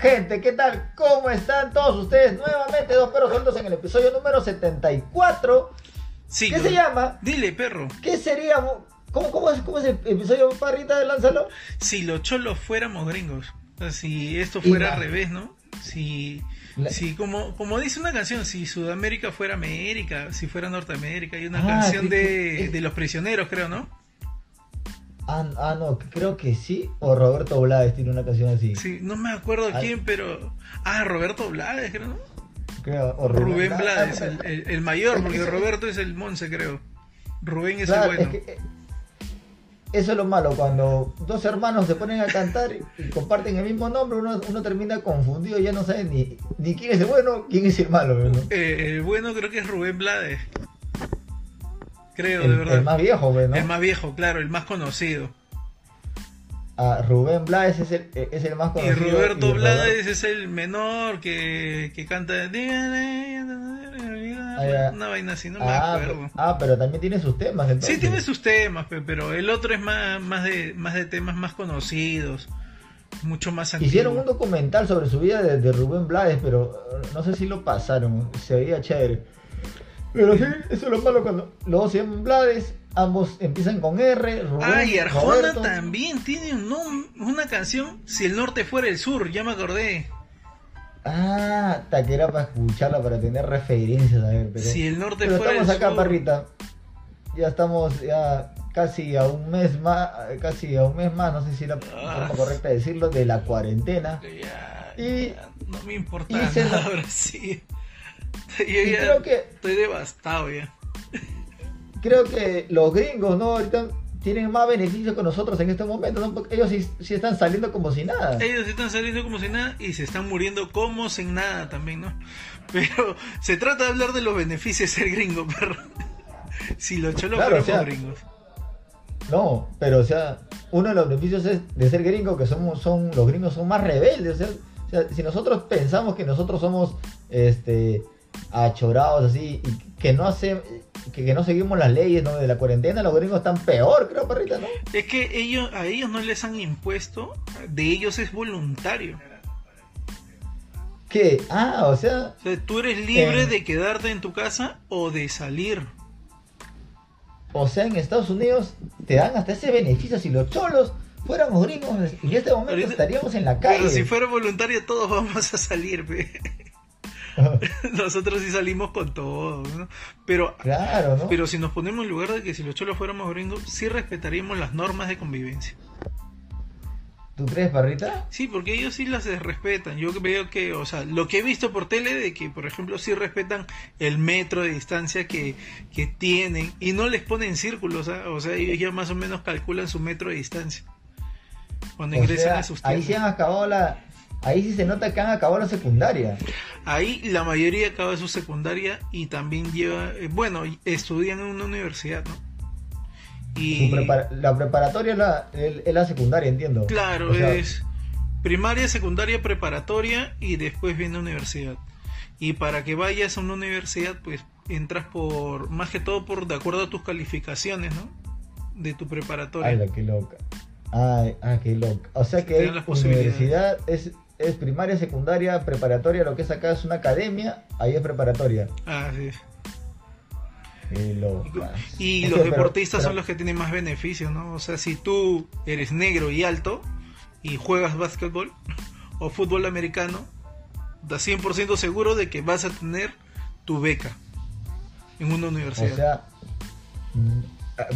Gente, ¿qué tal? ¿Cómo están todos ustedes? Nuevamente, dos perros sueltos en el episodio número 74. Sí, ¿Qué se llama? Dile, perro. ¿Qué sería? ¿Cómo, cómo, es, ¿Cómo es el episodio, Parrita de Lánzalo? Si los cholos fuéramos gringos. O sea, si esto fuera Y al revés, ¿no? Si, La- si como, como dice una canción, si Sudamérica fuera América, si fuera Norteamérica, hay una Ah, canción sí, de, sí. de los prisioneros, creo, ¿no? Ah, ah, no, creo que sí. O Roberto Blades tiene una canción así. Sí, no me acuerdo quién, pero... Ah, Roberto Blades, creo, ¿no? Creo, o Rubén Blades. Blades, el, el- el mayor, porque Roberto es el Monse, creo. Rubén es Claro, el bueno. es que, eh, eso es lo malo, cuando dos hermanos se ponen a cantar y comparten el mismo nombre, uno, uno termina confundido y ya no sabe ni, ni quién es el bueno, quién es el malo. ¿no? Eh, el bueno creo que es Rubén Blades. Creo, de El, verdad. el más viejo, pues, ¿no? El más viejo, claro, el más conocido. Ah, Rubén Blades es el, eh, es el más Y conocido. Roberto y Blades es el menor que, que canta Ah, una vaina así, no me ah, acuerdo. ah, pero también tiene sus temas. Entonces. Sí, tiene sus temas, pe- pero el otro es más, más, de, más de temas más conocidos, mucho más antiguo. Hicieron un documental sobre su vida de, de Rubén Blades, pero eh, no sé si lo pasaron. Se veía chévere. Pero sí, eso es lo malo cuando los dos se llaman Blades, ambos empiezan con R. Rubén, Ah, y Arjona Roberto. también tiene un una canción, Si el norte fuera el sur, ya me acordé. Ah, hasta que era para escucharla, para tener referencias, a ver. Pero, Si el norte pero fuera estamos el acá, sur. parrita. Ya estamos ya casi a un mes más, casi a un mes más, no sé si es la Ah. forma correcta de decirlo, de la cuarentena. Ya, Y- ya no me importa y se nada lo- ahora sí. Yo Y ya creo que estoy devastado ya. creo que los gringos, ¿no? Ahorita tienen más beneficios que nosotros en este momento, ¿no? Porque ellos sí, sí están saliendo como si nada. Ellos están saliendo como si nada y se están muriendo como sin nada también, ¿no? Pero se trata de hablar de los beneficios de ser gringo, perro. Si los cholos Claro, o sea, gringos. No, pero o sea, uno de los beneficios es de ser gringo, que somos, son, los gringos son más rebeldes. O sea, o sea, si nosotros pensamos que nosotros somos este achorados así y que no hace, que, que no seguimos las leyes ¿no? de la cuarentena, los gringos están peor, creo, perrita, ¿no? Es que ellos, a ellos no les han impuesto, de ellos es voluntario. Que, ah, o sea, O sea, tú eres libre de quedarte en tu casa o de salir. o sea, en Estados Unidos te dan hasta ese beneficio. Si los cholos fuéramos gringos, en este momento Ahorita- estaríamos en la calle. Pero si fuera voluntario todos vamos a salir, pe. Nosotros sí salimos con todo, ¿no? Pero, claro, ¿no? pero si nos ponemos en lugar de que si los cholos fuéramos gringos, sí respetaríamos las normas de convivencia. ¿Tú crees, parrita? Sí, porque ellos sí las respetan. Yo veo que, o sea, lo que he visto por tele de que, por ejemplo, sí respetan el metro de distancia que, que tienen y no les ponen círculos, ¿ah? o sea, ellos ya más o menos calculan su metro de distancia cuando O ingresan sea, a sus ahí tiendas. sí han acabado la. Ahí sí se nota que han acabado la secundaria. Ahí la mayoría acaba su secundaria y también lleva, eh, bueno, estudian en una universidad, ¿no? Y prepara- la preparatoria es la, es- la secundaria, entiendo. claro, O sea, es primaria, secundaria, preparatoria y después viene universidad. Y para que vayas a una universidad, pues entras por, más que todo por de acuerdo a tus calificaciones, ¿no? De tu preparatoria. Ay, la que loca. Ay, ah, qué loca. O sea que universidad es, es primaria, secundaria, preparatoria. Lo que es acá es una academia, ahí es preparatoria. Ah, sí. Y Es los que, deportistas pero- son los que tienen más beneficios, ¿no? O sea, si tú eres negro y alto y juegas básquetbol o fútbol americano, da 100% seguro de que vas a tener tu beca en una O universidad. sea, mm,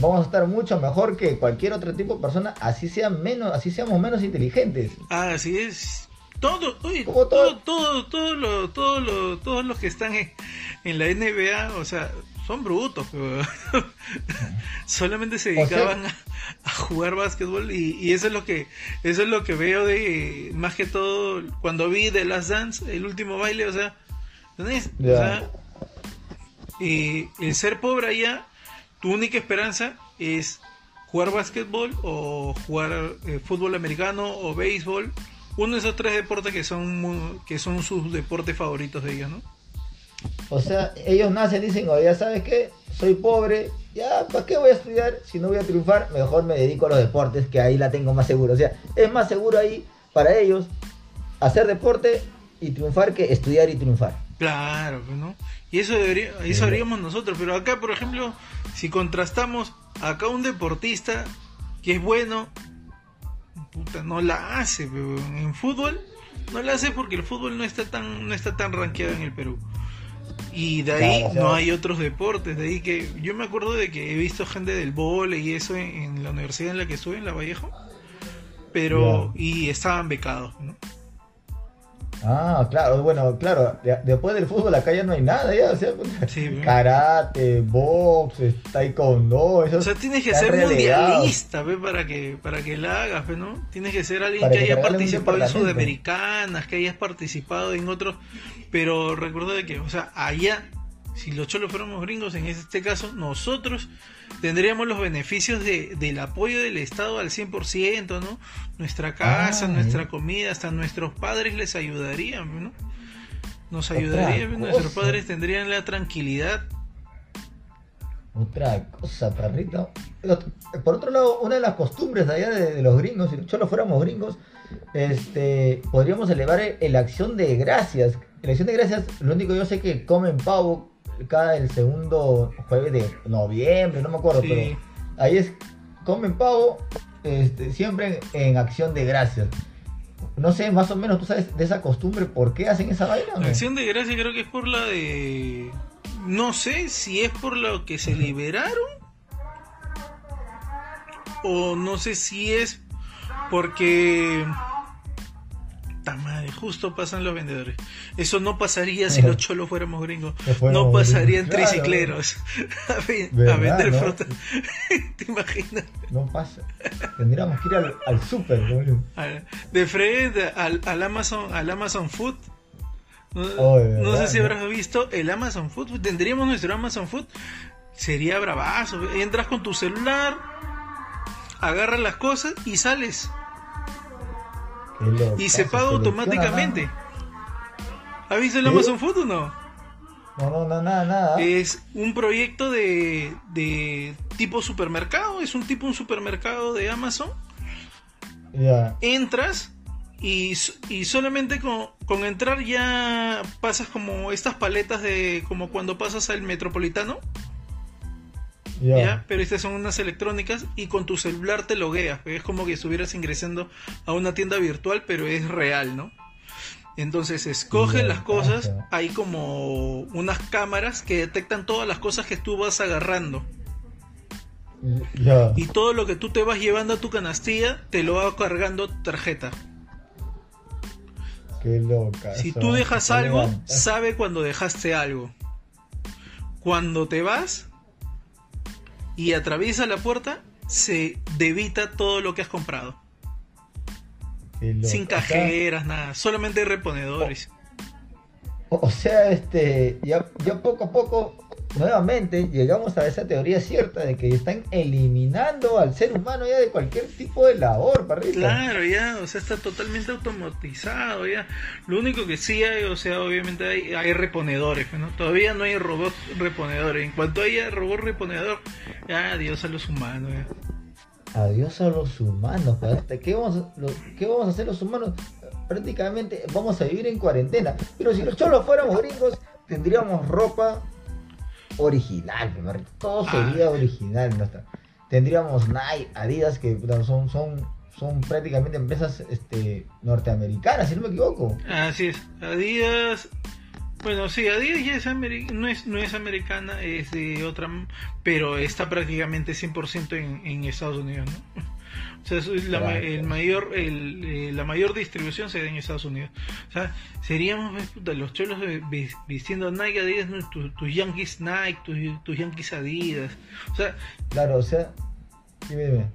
vamos a estar mucho mejor que cualquier otro tipo de persona, así sean menos, así seamos menos inteligentes. Ah, así es. Todo, Como todo, todo- todo, todo lo, todo lo- todos los que están en, en la NBA, o sea, son brutos, solamente se O sea- dedicaban a, a jugar básquetbol y, y eso es lo que, eso es lo que veo de, más que todo, cuando vi The Last Dance, el último baile, o sea, ¿entendés? O Ya. sea, eh, el ser pobre allá, tu única esperanza es jugar básquetbol o jugar eh, fútbol americano o béisbol. Uno de esos tres deportes que son que son sus deportes favoritos de ellos, ¿no? O sea, ellos nacen y dicen, oye, ¿sabes qué? Soy pobre, ya, ¿para qué voy a estudiar? Si no voy a triunfar, mejor me dedico a los deportes, que ahí la tengo más seguro. O sea, es más seguro ahí para ellos hacer deporte y triunfar que estudiar y triunfar. Claro, pues, ¿no? Y eso, debería, eso haríamos nosotros. Pero acá, por ejemplo, si contrastamos acá un deportista que es bueno, puta, no la hace. Pero en fútbol no la hace porque el fútbol no está tan no está tan rankeado en el Perú. Y de ahí no hay otros deportes, de ahí que yo me acuerdo de que he visto gente del vole y eso en, la universidad en la que estuve, en La Vallejo, pero y estaban becados, ¿no? Ah, claro, bueno, claro, después del fútbol acá ya no hay nada, ya, o sea, karate, box, taekwondo, eso. O sea, tienes que ser mundialista, ¿ve? para que para que la hagas, ¿no? Tienes que ser alguien que, haya participado en sudamericanas, que hayas participado en otros, pero recuerda de que, o sea, allá si los cholos fuéramos gringos, en este caso, nosotros tendríamos los beneficios de, del apoyo del Estado al 100%, ¿no? Nuestra casa, ah, nuestra comida, hasta nuestros padres les ayudarían, ¿no? Nos ayudarían, nuestros padres tendrían la tranquilidad. Otra cosa, perrito. Por otro lado, una de las costumbres allá de, los gringos, si los cholos fuéramos gringos, este, podríamos elevar el, acción de gracias. La acción de gracias, lo único que yo sé que comen pavo cada el segundo jueves de noviembre, no me acuerdo, pero ahí es comen pavo este, siempre en, acción de gracias. No sé, más o menos tú sabes de esa costumbre, ¿por qué hacen esa vaina? acción de gracias creo que es por la de... No sé si es por lo que se liberaron o no sé si es porque madre, justo pasan los vendedores. Eso no pasaría si los cholos fuéramos gringos. No pasarían tricicleros a, vender fruta. ¿Te imaginas? No pasa. Tendríamos que ir al, al super, De frente al, Amazon, al Amazon Food. No, sé si habrás visto el Amazon Food. Tendríamos nuestro Amazon Food. Sería bravazo. Entras con tu celular, agarras las cosas y sales y se paga automáticamente. ¿Has visto el Amazon Food o no? No, no, no, nada, nada. Es un proyecto de, de tipo supermercado, es un tipo un supermercado de Amazon. Entras y, y solamente con, con, entrar ya pasas como estas paletas de como cuando pasas al metropolitano. ¿Ya? Pero estas son unas electrónicas y con tu celular te logueas. Es como que estuvieras ingresando a una tienda virtual, pero es real, ¿no? Entonces escogen las cosas, hay como unas cámaras que detectan todas las cosas que tú vas agarrando. Y todo lo que tú te vas llevando a tu canastilla, te lo va cargando tarjeta. Qué loca. Si tú dejas algo, sabe cuando dejaste algo. Cuando te vas, y atraviesa la puerta, se debita todo lo que has comprado. Sin cajeras, nada, solamente reponedores. O, sea, este, ya, ya poco a poco nuevamente llegamos a esa teoría cierta de que están eliminando al ser humano ya de cualquier tipo de labor, parrita. Claro, ya, o sea, está totalmente automatizado, ya. Lo único que sí hay, o sea, obviamente hay, hay reponedores, ¿no? Todavía no hay robots reponedores. En cuanto haya robot reponedor, ya adiós a los humanos, ya. Adiós a los humanos, ¿qué vamos, a, ¿qué vamos a hacer los humanos? Prácticamente vamos a vivir en cuarentena. Pero si los cholos fuéramos gringos, tendríamos ropa original, todo ah. sería original. Tendríamos Nike, Adidas, que son, son, son prácticamente empresas este, norteamericanas, si no me equivoco. Así es, Adidas. Bueno, sí, Adidas ya es no, es, no es americana, es de otra, pero está prácticamente 100% en, en Estados Unidos, ¿no? O sea, la, el mayor, el, eh, la mayor distribución se da en Estados Unidos. O sea, seríamos los cholos vistiendo Nike Adidas, tus, Yankees Nike, tus, Yankees Adidas. O sea, claro, o sea,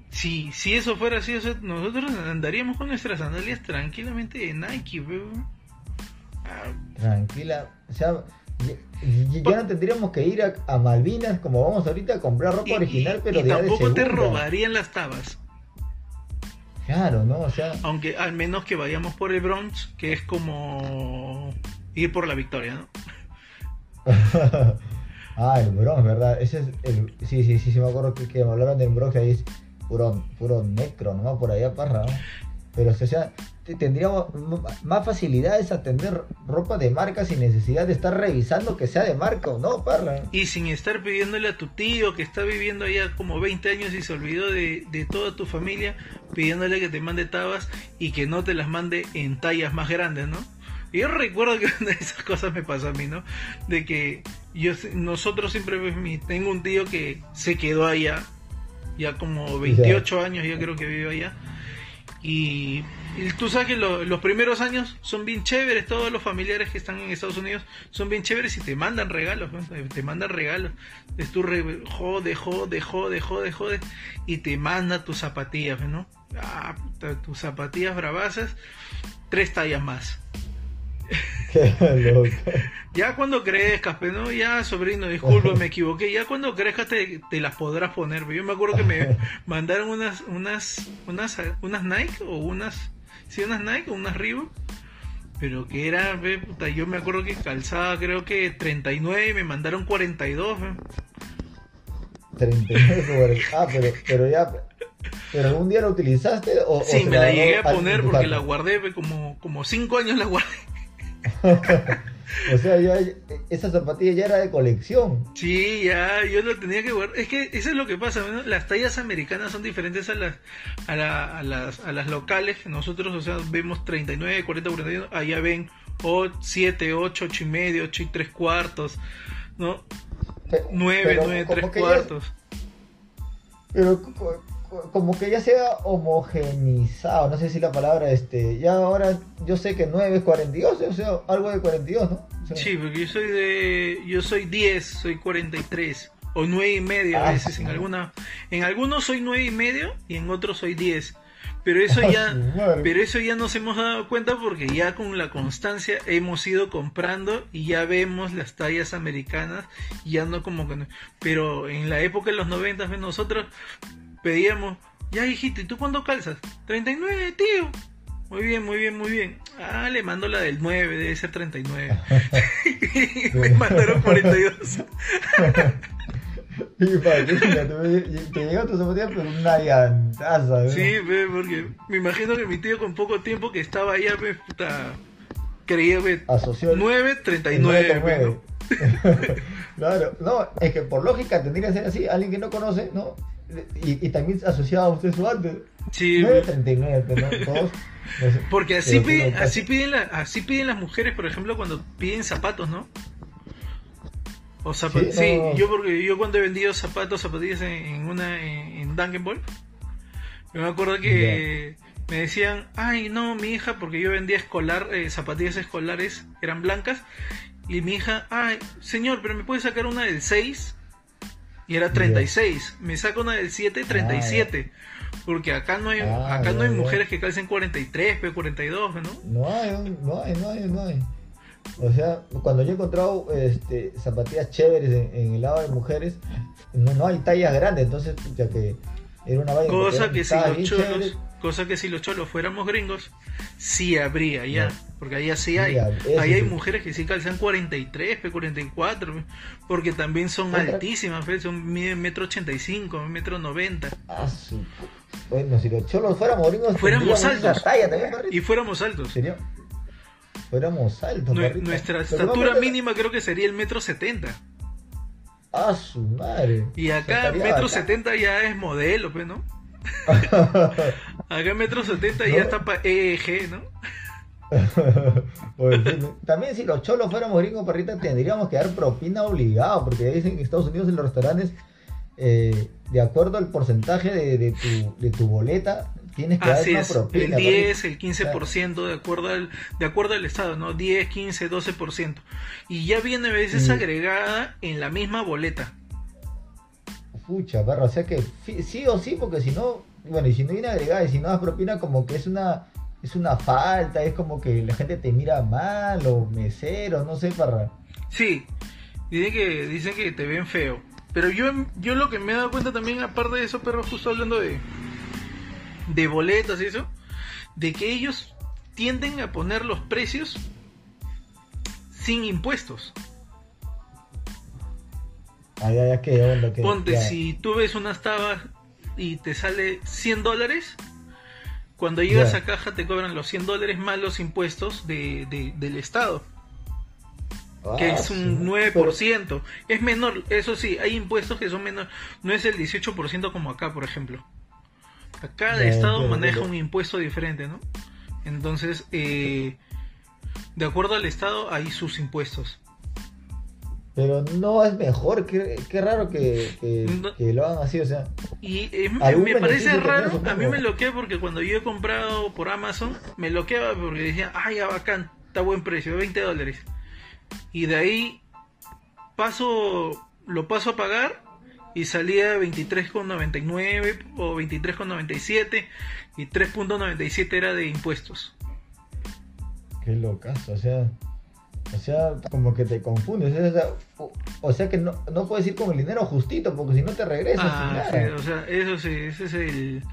Si, si eso fuera así, nosotros andaríamos con nuestras sandalias tranquilamente de Nike, Tranquila, o sea, ya, no tendríamos que ir a, Malvinas como vamos ahorita a comprar ropa original, pero y tampoco te robarían las tabas. Claro, ¿no? O sea... Aunque al menos que vayamos por el Bronx, que es como ir por la victoria, ¿no? ah, el Bronx, ¿verdad? Ese es el... Sí, sí, sí, sí, me acuerdo que, me hablaron del Bronx, ahí es puro, puro necro, ¿no? Por allá para... Pero, o sea, tendríamos más facilidades a tener ropa de marca sin necesidad de estar revisando que sea de marca o no, parra. Y sin estar pidiéndole a tu tío que está viviendo allá como 20 años y se olvidó de, de toda tu familia, pidiéndole que te mande tabas y que no te las mande en tallas más grandes, ¿no? Y yo recuerdo que una de esas cosas me pasó a mí, ¿no? De que yo, nosotros siempre, tengo un tío que se quedó allá, ya como 28 años, ya creo que vive allá. Y, tú sabes que los primeros años son bien chéveres, todos los familiares que están en Estados Unidos son bien chéveres y te mandan regalos, te mandan regalos. Es tu jode, jode, jode, jode, jode, y te manda tus zapatillas, ¿no? Ah, tus zapatillas bravasas, tres tallas más. ya cuando crezcas, pero no, ya sobrino, disculpa, me equivoqué. Ya cuando crezcas te, las podrás poner. Yo me acuerdo que me mandaron unas, unas, unas, unas Nike o unas, sí, unas Nike o unas Reebok. Pero que era, puta, yo me acuerdo que calzaba creo que 39 y me mandaron 42. 39, ah, pero, pero ya, ¿Pero algún día la utilizaste? O, sí, me la llegué a poner porque la guardé, como, como cinco años la guardé. o sea, ya, esa zapatilla ya era de colección. Sí, ya, yo lo tenía que guardar. Es que eso es lo que pasa, las tallas americanas son diferentes a las, a, las, a las locales. Nosotros, o sea, vemos 39, 40, 41, allá ven 7, 8, 8 y medio, 8 y 3 cuartos, ¿no? 9, 9, 3 cuartos. Pero como que ya sea homogenizado, no sé si la palabra, este, ya ahora yo sé que 9 es 42, o sea, algo de 42, ¿no? sí, porque yo soy de, yo soy 10, soy 43, o 9 y medio a ah, veces, en alguna, en algunos soy 9 y medio y en otros soy 10. Pero eso ya, pero eso ya nos hemos dado cuenta porque ya con la constancia hemos ido comprando y ya vemos las tallas americanas ya no como que pero en la época de los 90 nosotros pedíamos, ya hijito, ¿y tú cuándo calzas? 39, tío. Muy bien, muy bien, muy bien. Ah, le mando la del 9, debe ser 39. y me mandaron 42. Y te llega tu zapatilla pero una llantaza, ¿no? Sí, porque me imagino que mi tío con poco tiempo que estaba allá, puta, creía, ve, Asoció 9, 39, claro, no, es que por lógica tendría que ser así, alguien que no conoce, ¿no? Y, y también asociado a usted su antes. Sí. 9.39, ¿no? Porque así piden, así, piden la, así piden las mujeres, por ejemplo, cuando piden zapatos, ¿no? O zapatos. Sí, yo porque yo cuando he vendido zapatos, zapatillas en, una en, Duncan Ball, me acuerdo que me decían, ay no, mi hija, porque yo vendía escolar, eh, zapatillas escolares, eran blancas, y mi hija, ay, señor, pero me puede sacar una del 6 y era 36. Me saca una del 7, 37. Ah, Porque acá no hay, ah, acá no hay mujeres que calcen 43, 42, ¿no? No hay, no hay, no hay, no hay. O sea, cuando yo he encontrado este, zapatillas chéveres en, el lado de mujeres, no, no hay tallas grandes, entonces ya que era una vaina cosa que, si los cholos, cosa que si los cholos fuéramos gringos, sí habría ya. Porque ahí sí hay. ahí hay mujeres que sí calzan 43, 44, porque también son altísimas, son metro 85, metro 90. Ah, sí. Bueno, si los cholos fuéramos gringos, fuéramos altos. y fuéramos altos. ¿Sería? Fuéramos altos. nuestra estatura mínima creo que sería el metro 70. Ah, su madre. Y acá metro 70 ya es modelo, pues, ¿no? acá metro 70 ya está para EEG, ¿no? también si los cholos fuéramos gringos, perrita, tendríamos que dar propina obligado, porque dicen que en Estados Unidos en los restaurantes, eh, de acuerdo al porcentaje de, tu, de tu boleta, tienes que dar una propina. El 10, el 15%, de acuerdo, al, de acuerdo al estado, ¿no? 10, 15, 12%. Y ya viene a veces agregada en la misma boleta. Pucha, perro, o sea que sí o sí, porque si no, bueno, y si no viene agregada y si no das propina, como que es una es una falta, es como que la gente te mira mal o mesero, no sé, para... Sí, dicen que, dicen que te ven feo. Pero yo, yo lo que me he dado cuenta también, aparte de eso, pero justo hablando de, de boletas y eso, de que ellos tienden a poner los precios sin impuestos. Ay, ay, ¿qué onda? Ponte, si tú ves unas tabas y te sale 100 dólares, Cuando llegas a caja te cobran los 100 dólares más los impuestos de, de- del Estado, que Ah, es un sí. 9%. Es menor, eso sí, hay impuestos que son menor, no es el 18% como acá, por ejemplo. Cada Ya, estado maneja un impuesto diferente, ¿no? Entonces, eh, de acuerdo al estado hay sus impuestos. Pero no es mejor, qué, qué raro que, que, No. que lo hagan así, o sea. Y eh, me- parece raro, a mí me bloquea porque cuando yo he comprado por Amazon, me bloqueaba porque decía, ay, ya bacán, está buen precio, 20 dólares. Y de ahí paso, lo paso a pagar y salía 23,99 o 23,97 y 3,97 era de impuestos. Qué locazo, o sea. O sea, como que te confundes. O sea, o, o sea que no, no puedes ir con el dinero justito, porque si no te regresas. Ah, sí, o sea, eso sí, ese es el...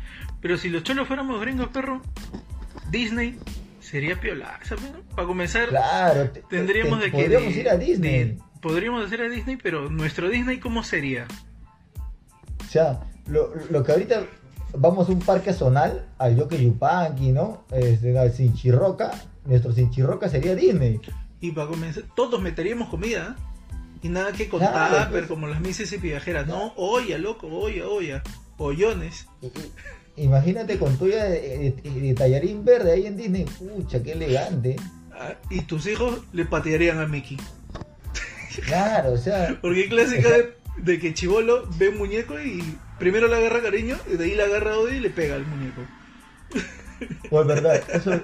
Pero si los cholos fuéramos gringos, perro, Disney sería piolaza, ¿no? Para comenzar, Claro, te- te- tendríamos te- de que... Podríamos de- ir a Disney. de- podríamos ir a Disney, pero nuestro Disney, ¿cómo sería? O sea, lo, lo que ahorita vamos a un parque zonal, al Yoke Yupanqui, ¿no? Este, al Sinchirroca. Nuestro Sinchirroca sería Disney. Y para comenzar, todos meteríamos comida. Y nada que contar, Claro, pero pues. como las Mississippi viajeras, no, olla, loco, olla, olla, ollones. Imagínate con tuya de, de- de tallarín verde ahí en Disney. Pucha, qué elegante. Ah, Y tus hijos le patearían a Mickey. Claro, o sea. Porque es clásica de, de que Chivolo ve un muñeco y primero le agarra cariño, y de ahí le agarra odio y le pega al muñeco. Pues verdad, eso.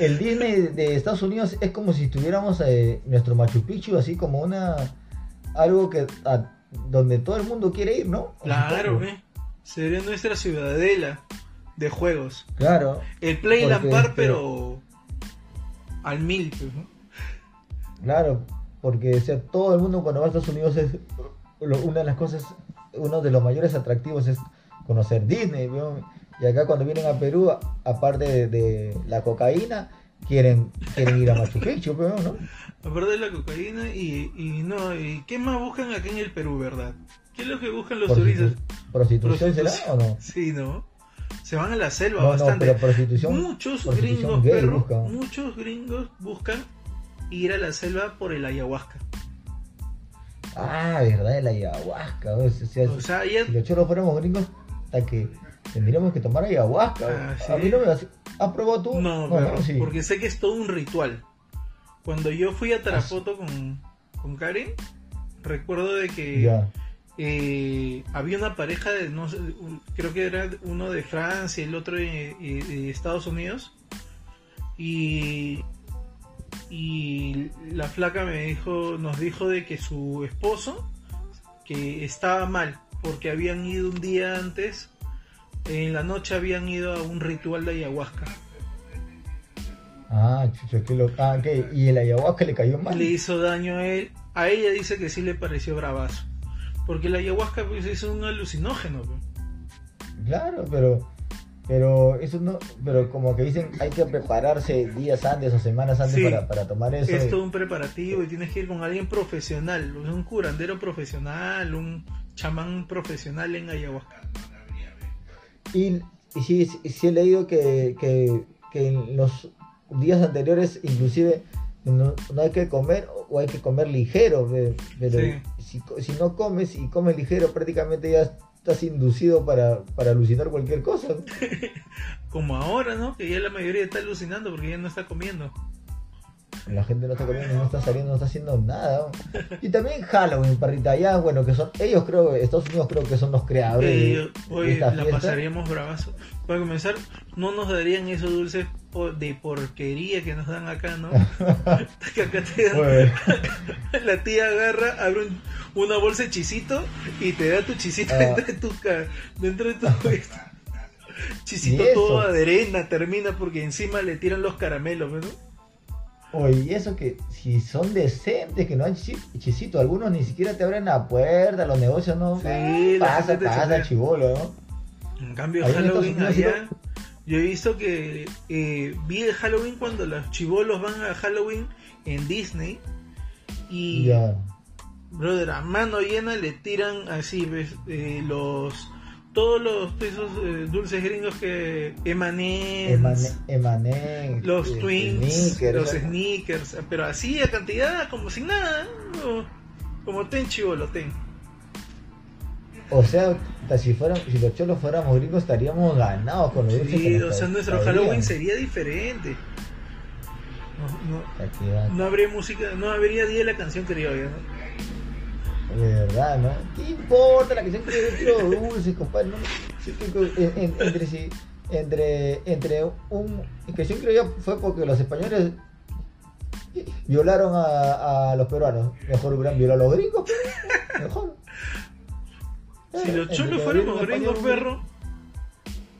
El Disney de Estados Unidos es como si tuviéramos eh, nuestro Machu Picchu, así como una. Algo que. a- donde todo el mundo quiere ir, ¿no? Claro. ¿eh? Sería nuestra ciudadela de juegos. Claro, El Play Porque, Lampar, este- pero al mil, pues, ¿no? claro. Porque o sea, todo el mundo cuando va a Estados Unidos es. lo- una de las cosas. Uno de los mayores atractivos es conocer Disney, ¿no? Y acá cuando vienen a Perú, aparte de, de la cocaína, quieren, quieren ir a Machu Picchu, pero ¿no? Aparte de la cocaína y, y no, y ¿qué más buscan acá en el Perú, verdad? ¿Qué es lo que buscan los Prostitu- turistas? ¿Prostitución será o no? Sí, ¿no? Se van a la selva No, no, bastante. pero prostitución. muchos prostitución gringos, perro, buscan. muchos gringos buscan ir a la selva por el ayahuasca. Ah, verdad, el ayahuasca. O sea, O sea, ya si los choros fuéramos gringos, hasta que tendríamos que tomar ayahuasca. Ah, A mí no me has, ¿Has probado tú? No, pero sí. porque sé que es todo un ritual. Cuando yo fui Ah, a Tarapoto con, con Karen, recuerdo de que eh, había una pareja de, no sé, creo que era uno de Francia y el otro de, de- de Estados Unidos. Y, y la flaca me dijo, nos dijo de que su esposo, que estaba mal, porque habían ido un día antes, en la noche habían ido a un ritual de ayahuasca. Ah, chucho, qué loco. Ah, ¿qué? ¿Y el ayahuasca le cayó mal? le hizo daño a él. A ella dice que sí le pareció bravazo. Porque la ayahuasca pues, es un alucinógeno. pues. Claro, pero. Pero eso no. Pero como que dicen, hay que prepararse días antes o semanas antes Sí. para, para tomar eso. Es todo un preparativo y tienes que ir con alguien profesional, un curandero profesional, un chamán profesional en ayahuasca. Y, y sí, sí, sí he leído que, que, que en los días anteriores inclusive no, no hay que comer o hay que comer ligero, pero Sí. si, si no comes y comes ligero prácticamente ya estás inducido para, para alucinar cualquier cosa. Como ahora, ¿no? Que ya la mayoría está alucinando porque ya no está comiendo. La gente no está comiendo, no está saliendo, no está haciendo nada. Y también Halloween, parrita, ya bueno, que son, ellos creo, Estados Unidos creo que son los creadores de- Eh, de, hoy esta la fiesta. pasaríamos bravazo. Para comenzar, no nos darían esos dulces de porquería que nos dan acá, ¿no? que acá te dan Bueno, La tía agarra, abre un- una bolsa de chisito y te da tu chisito Ah. dentro de tu dentro de tu chisito todo de arena termina porque encima le tiran los caramelos, ¿no? Oye, eso que si son decentes, que no hay chi- chisito, algunos ni siquiera te abren la puerta, los negocios no. Sí, pasa, pasa, chivolo, ¿no? En cambio Halloween allá, yo he visto que eh, vi el Halloween cuando los chivolos van a Halloween en Disney y Ya. Brother, a mano llena le tiran así, ¿ves? Eh, los todos los esos eh, dulces gringos que Emane- emanen Emanem, los este, twins los sneakers pero así a cantidad como sin nada ¿no? como ten chivolo ten O sea, si, fueran, si los cholos fuéramos gringos estaríamos ganados con los dulces sí, o sea nuestro. Halloween sería diferente no, no habría música no habría día de la canción criolla ¿no? De verdad, ¿no? ¿Qué importa la que siempre yo quiero dulces, compadre? ¿no? Sí, que- que- en- en- entre, sí, entre, entre un... Que yo creo fue porque los españoles violaron a, a los peruanos. Mejor hubieran violado a los gringos, pero mejor. Si los Entre cholos que fuéramos gringos, perro,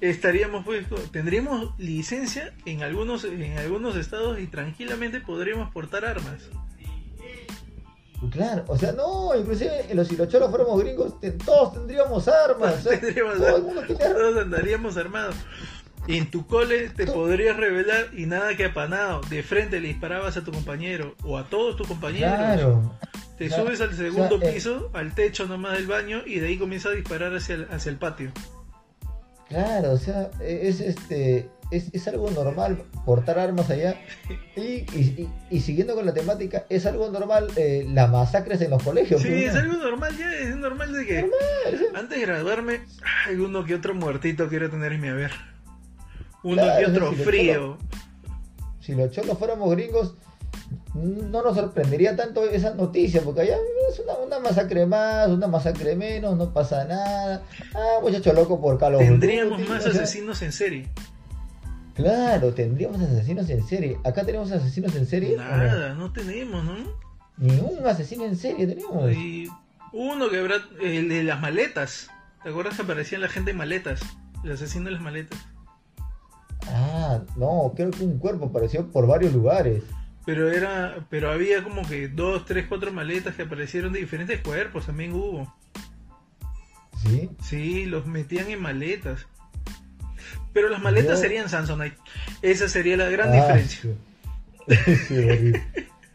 estaríamos pues, tendríamos licencia en algunos, en algunos estados y tranquilamente podríamos portar armas. Claro, o sea, no, inclusive en los, si los cholos fuéramos gringos, te- todos tendríamos armas. o sea, Tendríamos todo armas. tiene. Todos andaríamos armados. Y en tu cole te Tú- podrías revelar y nada que apanado. De frente le disparabas a tu compañero o a todos tus compañeros. Claro. Te subes al o sea, segundo eh, piso, al techo nomás del baño y de ahí comienza a disparar hacia el, hacia el patio. Claro, o sea, es este es, es algo normal portar armas allá. Y, y, y- y siguiendo con la temática, es algo normal eh, las masacres en los colegios. Sí, es algo normal ya, es normal de que antes de graduarme, hay uno que otro muertito quiero tener en mi haber. Uno Claro, que otro si frío. Si los cholos fuéramos gringos, no nos sorprendería tanto esa noticia, porque allá es una, una masacre más, una masacre menos, no pasa nada. Ah, muchacho loco por Carlos Tendríamos más asesinos en serie. Claro, tendríamos asesinos en serie. Acá tenemos asesinos en serie. Nada, no tenemos, ¿no? Ni un asesino en serie tenemos. Y uno que habrá, el de las maletas. ¿Te acuerdas que aparecían la gente en maletas? El asesino de las maletas. Ah, no, creo que un cuerpo apareció por varios lugares. Pero era, pero había como que dos, tres, cuatro maletas que aparecieron de diferentes cuerpos, también hubo. ¿Sí? Sí, los metían en maletas. Pero las maletas Yo- serían Samsonite. Esa sería la gran Ah, diferencia. Sí, sí horrible.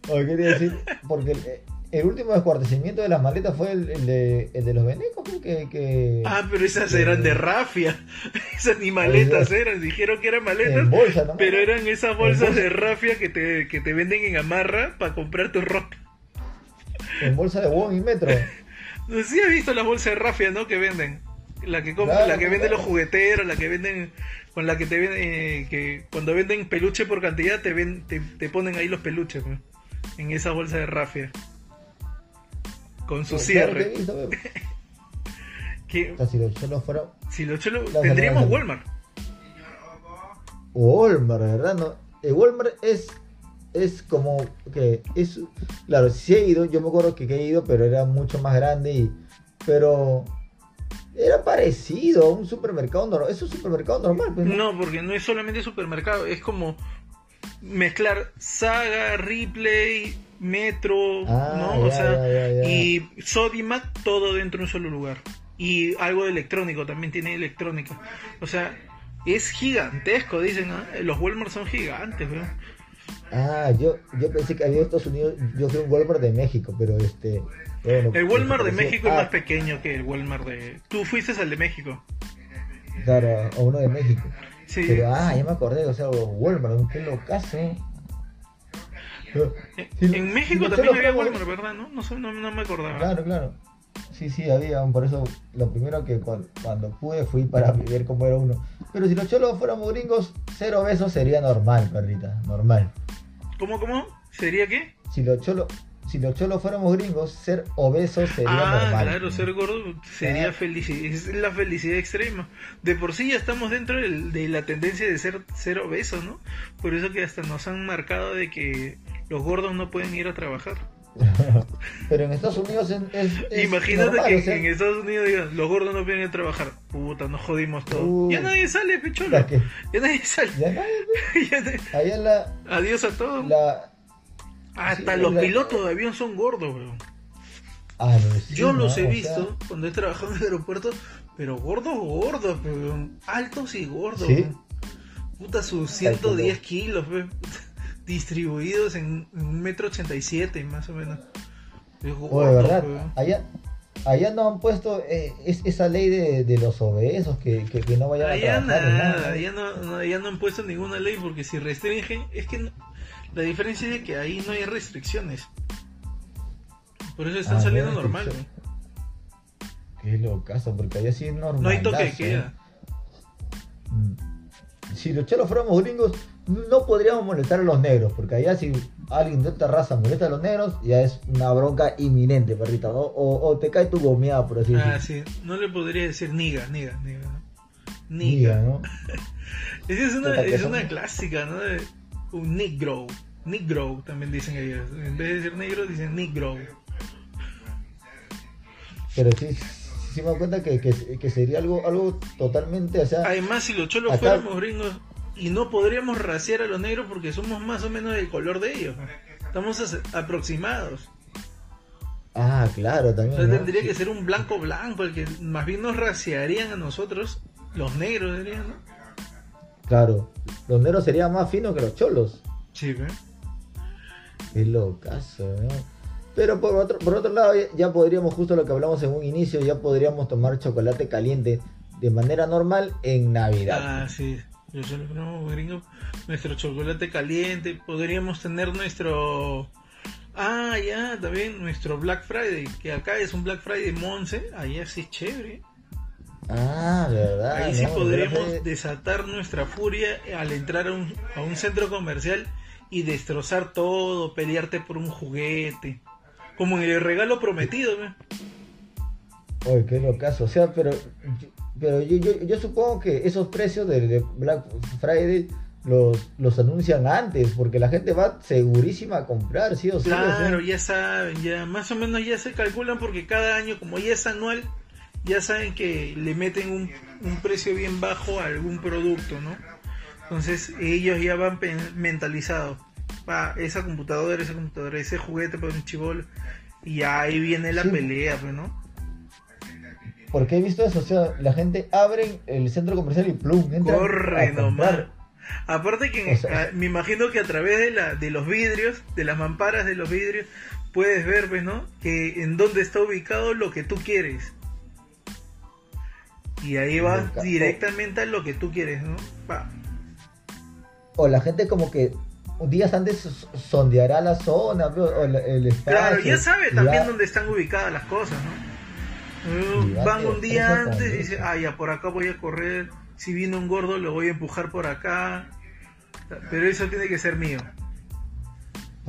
Oye, quería decir, porque el, el último descuartecimiento de las maletas fue el, el de, el de los venecos, que, que Ah, pero esas que- eran de rafia. Esas ni maletas eran. Dijeron que eran maletas, en bolsa, ¿no? pero eran esas bolsas bolsa. de rafia que te, que te venden en amarra para comprar tu ropa. En bolsa de Wong y Metro. Si has visto las bolsas de rafia, ¿no? Que venden. La que compran, Claro, la que venden claro. los jugueteros, la que venden, con la que te venden, eh, que cuando venden peluche por cantidad te ven, te, te ponen ahí los peluches, ¿no? en esa bolsa de rafia. Con su he cierre. visto, ve. Que, O sea, si los cholos fueran si lo chelo, Lázalo, tendríamos. Walmart. Walmart, ¿verdad? No, el Walmart es, es como que es, claro, sí he ido, yo me acuerdo que he ido, pero era mucho más grande y, pero era parecido a un supermercado normal, es un supermercado normal, pues, ¿no? No, porque no es solamente supermercado, es como mezclar Saga, Ripley, Metro, Ah, ¿no? o sea, ya, ya, ya. y Sodimac, todo dentro de un solo lugar. Y algo de electrónico, también tiene electrónica. O sea, es gigantesco, dicen, ¿no? Los Walmart son gigantes, ¿verdad? Ah, yo, yo pensé que había Estados Unidos, yo fui un Walmart de México, pero este... bueno, El Walmart de pareció- México es más pequeño que el Walmart de... Tú fuiste al de México. Claro, a uno de México. Sí. Pero, ah, ya me acordé, o sea, Walmart, un pelo caso. Pero, En- si México también había Walmart, ¿verdad? No, no, no, no me acordaba. Claro, claro. Sí, sí, había. Por eso, lo primero que cuando, cuando pude fui para ver cómo era uno. Pero si los cholos fuéramos gringos, cero besos sería normal, perrita. Normal. ¿Cómo, cómo? ¿Sería qué? Si los cholos, si los cholos fuéramos gringos, ser obesos sería ah, normal. claro, ser gordo sería Ah. felicidad, es la felicidad extrema. De por sí ya estamos dentro del- de la tendencia de ser, ser obesos, ¿no? Por eso que hasta nos han marcado de que los gordos no pueden ir a trabajar. Pero en Estados Unidos es. es- es Imagínate normal, que o sea, en Estados Unidos digan, los gordos no ir a trabajar. Puta, nos jodimos todos. Uh. ya nadie sale, pecholo. Ya nadie sale. ya nadie- Ya nadie- Allá la. Adiós a todos. la Hasta sí, los la- pilotos de avión son gordos, bro. ah, no, sí, Yo ¿no? los he sea, visto cuando he trabajado en el aeropuerto, pero gordos, gordos, pero altos y gordos. ¿Sí? Puta, sus Ay, 110 kilos, we, distribuidos en un metro ochenta y siete, más o menos. Oye, gordo, ¿verdad? Allá, allá no han puesto eh, es, esa ley de, de los obesos que, que, que no vayan allá a trabajar. nada, nada. allá no, no, allá no han puesto ninguna ley porque si restringen, es que no- la diferencia es que ahí no hay restricciones. Por eso están Ah, no saliendo normal. restricciones. Qué locazo, porque allá sí es normal. No hay toque de queda. Si los chelos fuéramos gringos, no podríamos molestar a los negros, porque allá si alguien de esta raza molesta a los negros, ya es una bronca inminente, perrita. O, o- o te cae tu gomeada, por así Ah, decirlo. sí. No le podría decir niga, niga, niga. Niga, Niga. ¿no? Esa es una, es una clásica, ¿no? De un negro. Negro también dicen ellos. En vez de decir negro, dicen negro. Pero sí, sí me doy cuenta que, que, que sería algo, algo totalmente, o sea, Además, si los cholos Acá- fuéramos gringos y no podríamos raciar a los negros porque somos más o menos del color de ellos. Estamos aproximados. ah, claro, también. ¿no? tendría Sí. que ser un blanco blanco, el que más bien nos raciarían a nosotros, los negros dirían, ¿no? Claro, los negros serían más finos que los cholos. Sí, ¿ve? Qué locazo, ¿no? Pero por otro, por otro lado, ya, ya podríamos, justo lo que hablamos en un inicio, ya podríamos tomar chocolate caliente de manera normal en Navidad. Ah, sí. Los cholos fuéramos gringos, nuestro chocolate caliente, podríamos tener nuestro... Ah, ya, también nuestro Black Friday, que acá es un Black Friday Monse, allá sí es chévere. Ah, verdad. Ahí sí ¿no? podríamos desatar nuestra furia al entrar a un, a un centro comercial y destrozar todo, pelearte por un juguete. Como en el regalo prometido, ¿ve? Oye, qué locazo. O sea, pero, pero yo, yo, yo supongo que esos precios de, de Black Friday los, los anuncian antes, porque la gente va segurísima a comprar, sí o sí. Claro, ya saben, ya más o menos ya se calculan porque cada año, como ya es anual, ya saben que le meten un, un precio bien bajo a algún producto, ¿no? Entonces ellos ya van mentalizados. Va, esa computadora, esa computadora, ese juguete para un chivolo. Y ahí viene la Sí. pelea, pues, ¿no? Porque he visto eso, o sea, la gente abre el centro comercial y plum, entra Corre nomás. Aparte que O sea, me imagino que a través de, la, de los vidrios, de las mamparas de los vidrios, puedes ver, pues, ¿no? Que en dónde está ubicado lo que tú quieres. Y ahí vas directamente a lo que tú quieres, ¿no? Pa. O la gente como que días antes sondeará la zona, o el espacio. Claro, ya sabe también va- dónde están ubicadas las cosas, ¿no? Van un día antes y también. dice, ah, ya por acá voy a correr, si viene un gordo lo voy a empujar por acá, pero eso tiene que ser mío.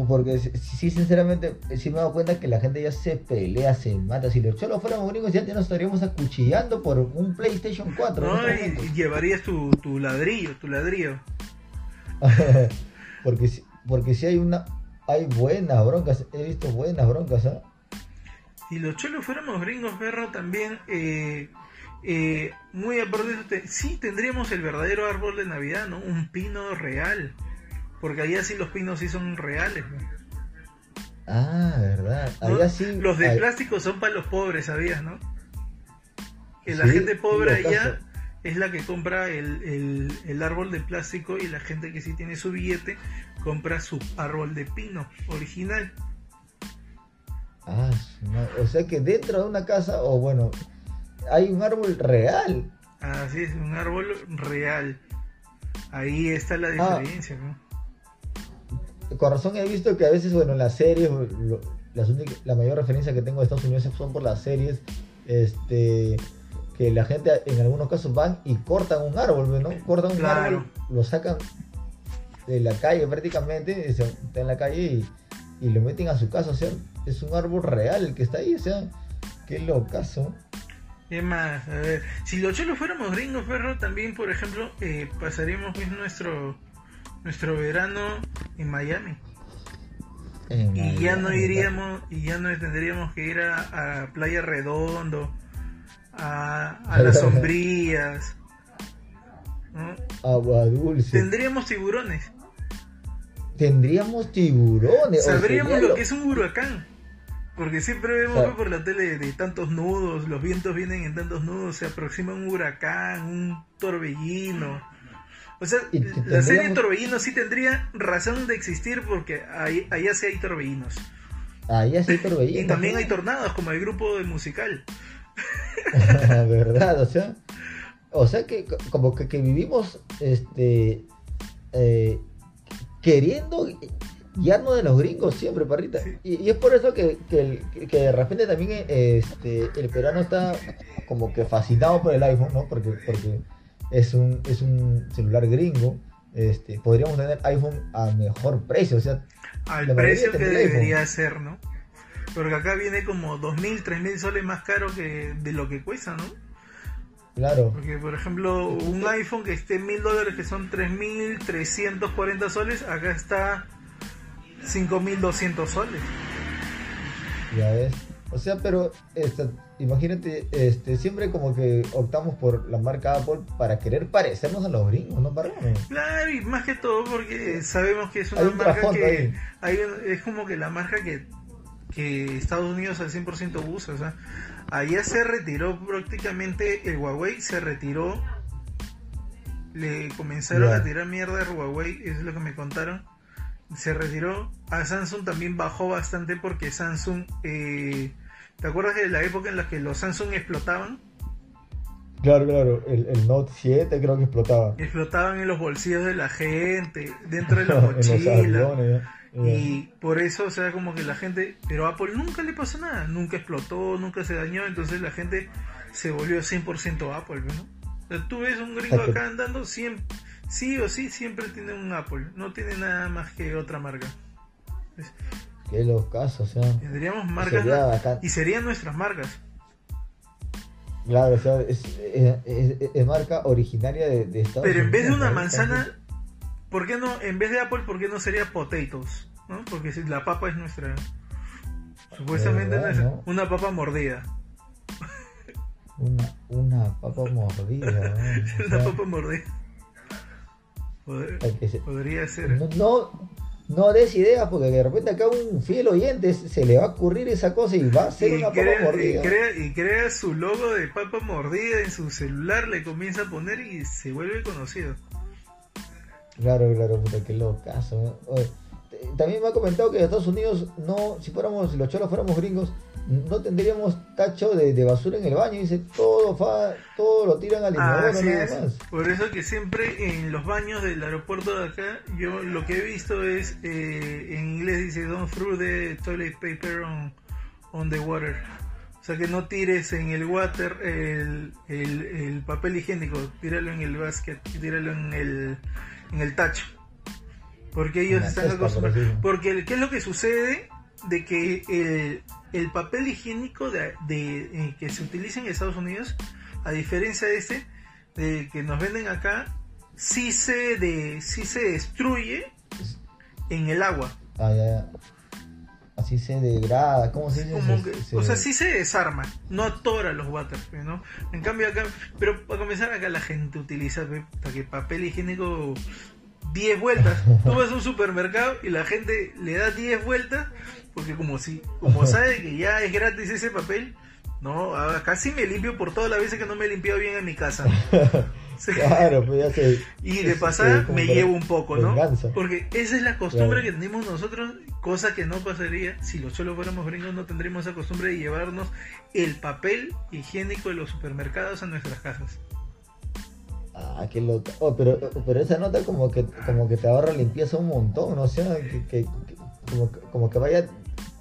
Porque sí, sí, sinceramente, sí me he dado cuenta que la gente ya se pelea, se mata. Si los cholos fuéramos gringos, ya nos estaríamos acuchillando por un PlayStation 4. ¿no? Y, y llevarías tu, tu ladrillo, tu ladrillo. porque, si- porque si hay una. Hay buenas broncas, he visto buenas broncas, ¿ah? Si los cholos fuéramos gringos, perro, también, eh, eh, muy aparte de sí tendríamos el verdadero árbol de Navidad, ¿no? Un pino real. Porque allá sí los pinos sí son reales, ¿no? Ah, verdad. ¿no? Allá sí. Los de hay- plástico son para los pobres, ¿sabías, no? Que la Sí, gente pobre allá es la que compra el, el, el árbol de plástico y la gente que sí tiene su billete compra su árbol de pino original. Ah, o sea que dentro de una casa, o bueno, hay un árbol real. Así es, un árbol real. Ahí está la Ah. diferencia, ¿no? Con razón he visto que a veces, bueno, las series, lo- las únicas- la mayor referencia que tengo de Estados Unidos son por las series, este, que la gente en algunos casos van y cortan un árbol, ¿no? Cortan un Claro. árbol, lo sacan de la calle prácticamente, está en la calle y, y lo meten a su casa, o sea, es un árbol real el que está ahí, o sea, qué locazo. Es más, a ver, si los cholos fuéramos gringos, perro, también, por ejemplo, eh, pasaríamos nuestro nuestro verano en Miami. En Y ya no iríamos, y ya no tendríamos que ir a, a Playa Redondo, a, a las sombrías. ¿no? Agua dulce. Tendríamos tiburones. Tendríamos tiburones. Sabríamos lo que es un huracán. Porque siempre vemos Claro. por la tele de tantos nudos, los vientos vienen en tantos nudos, se aproxima un huracán, un torbellino. O sea, la serie Torbellino sí tendría razón de existir porque ahí, allá sí hay torbellinos. Ahí así torbellino. Y también hay tornados, como el grupo de musical. ¿Verdad? O sea, o sea que como que, que vivimos este eh, queriendo guiarnos de los gringos siempre, parrita. Y, es por eso que, que, que, de repente también este, el peruano está como que fascinado por el iPhone, ¿no? Porque, porque es, un, es un celular gringo. Este, podríamos tener iPhone a mejor precio, o sea, al precio que debería ser, ¿no? Porque acá viene como 2.000, 3.000 soles más caro que de lo que cuesta, ¿no? Claro. Porque, por ejemplo, un iPhone que esté en 1.000 dólares, que son 3.340 soles, acá está 5.200 soles. Ya ves. O sea, pero este, imagínate, este, siempre como que optamos por la marca Apple para querer parecernos a los gringos, ¿no, Claro, y más que todo porque sabemos que es una marca que es como que la marca que, que Estados Unidos al 100% usa. O sea, allá se retiró prácticamente el Huawei, se retiró, le comenzaron a tirar mierda a Huawei, es lo que me contaron se retiró. A Samsung también bajó bastante porque Samsung, eh, ¿te acuerdas de la época en la que los Samsung explotaban? Claro, claro, el, Note 7 creo que explotaba. Explotaban en los bolsillos de la gente, dentro de la mochila. Y por eso, o sea, como que la gente, pero a Apple nunca le pasó nada, nunca explotó, nunca se dañó, entonces la gente se volvió 100% Apple, ¿no? tú ves un gringo acá andando siempre sí o sí siempre tiene un Apple, no tiene nada más que otra marca. Qué los casos, o sea. Tendríamos marcas y serían nuestras marcas. Claro, o sea, es, marca originaria de, de Estados Pero en vez de una manzana, ¿por qué no, en vez de Apple, por qué no sería potatoes? ¿no? Porque si la papa es nuestra. Supuestamente una papa mordida. Una, una papa mordida. una papa mordida podría ser. No, no, des ideas porque de repente acá un fiel oyente se le va a ocurrir esa cosa y va a ser una papa mordida. Y crea, su logo de papa mordida en su celular, le comienza a poner y se vuelve conocido. Claro, claro, puta, qué locazo. También me ha comentado que en Estados Unidos, no, si fuéramos, si los cholos fuéramos gringos, no tendríamos tacho de, basura en el baño. Dice, todo fa, todo lo tiran al inodoro, nada más. Por eso que siempre en los baños del aeropuerto de acá, yo lo que he visto es, eh, en inglés dice, don't throw the toilet paper on, on the water. O sea que no tires en el water el, el, papel higiénico, tíralo en el basket, tíralo en el, en el tacho. Porque ellos están acostumbrados. Porque, ¿qué es lo que sucede? De que el, el papel higiénico de, eh, que se utiliza en Estados Unidos, a diferencia de este, de que nos venden acá, sí se, de, sí se destruye en el agua. Ah, Así se degrada, ¿cómo se dice? O sea, sí se desarma, no atora los water, ¿no? En cambio acá, pero para comenzar acá la gente utiliza para que papel higiénico 10 vueltas. Tú vas a un supermercado y la gente le da 10 vueltas porque como si, como sabe que ya es gratis ese papel, no, casi me limpio por todas las veces que no me he limpiado bien en mi casa. claro, pues ya sé. Y de pasada me llevo un poco, ¿no? Porque esa es la costumbre que tenemos nosotros, cosa que no pasaría si los solo fuéramos gringos, no tendríamos esa costumbre de llevarnos el papel higiénico de los supermercados a nuestras casas. Ah, qué loca. Oh, pero, pero esa nota como que como que te ahorra limpieza un montón, ¿no? O sea, que, como, como que vaya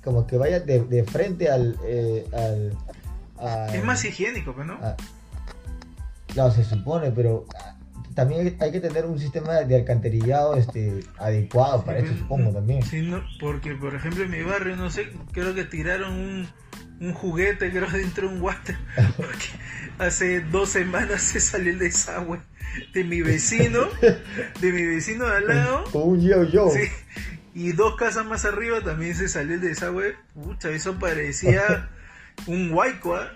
como que vaya de, frente al, eh, es más higiénico, pues, ¿no? claro, se supone, pero también hay que tener un sistema de alcantarillado este adecuado para eso, supongo también. Sí, no, porque por ejemplo en mi barrio, no sé, creo que tiraron un, un juguete, creo, dentro de un water, porque hace dos semanas se salió el desagüe de mi vecino, de mi vecino de al lado. Un yo yo. Sí, y dos casas más arriba también se salió el desagüe. Pucha, eso parecía un huayco, ¿ah?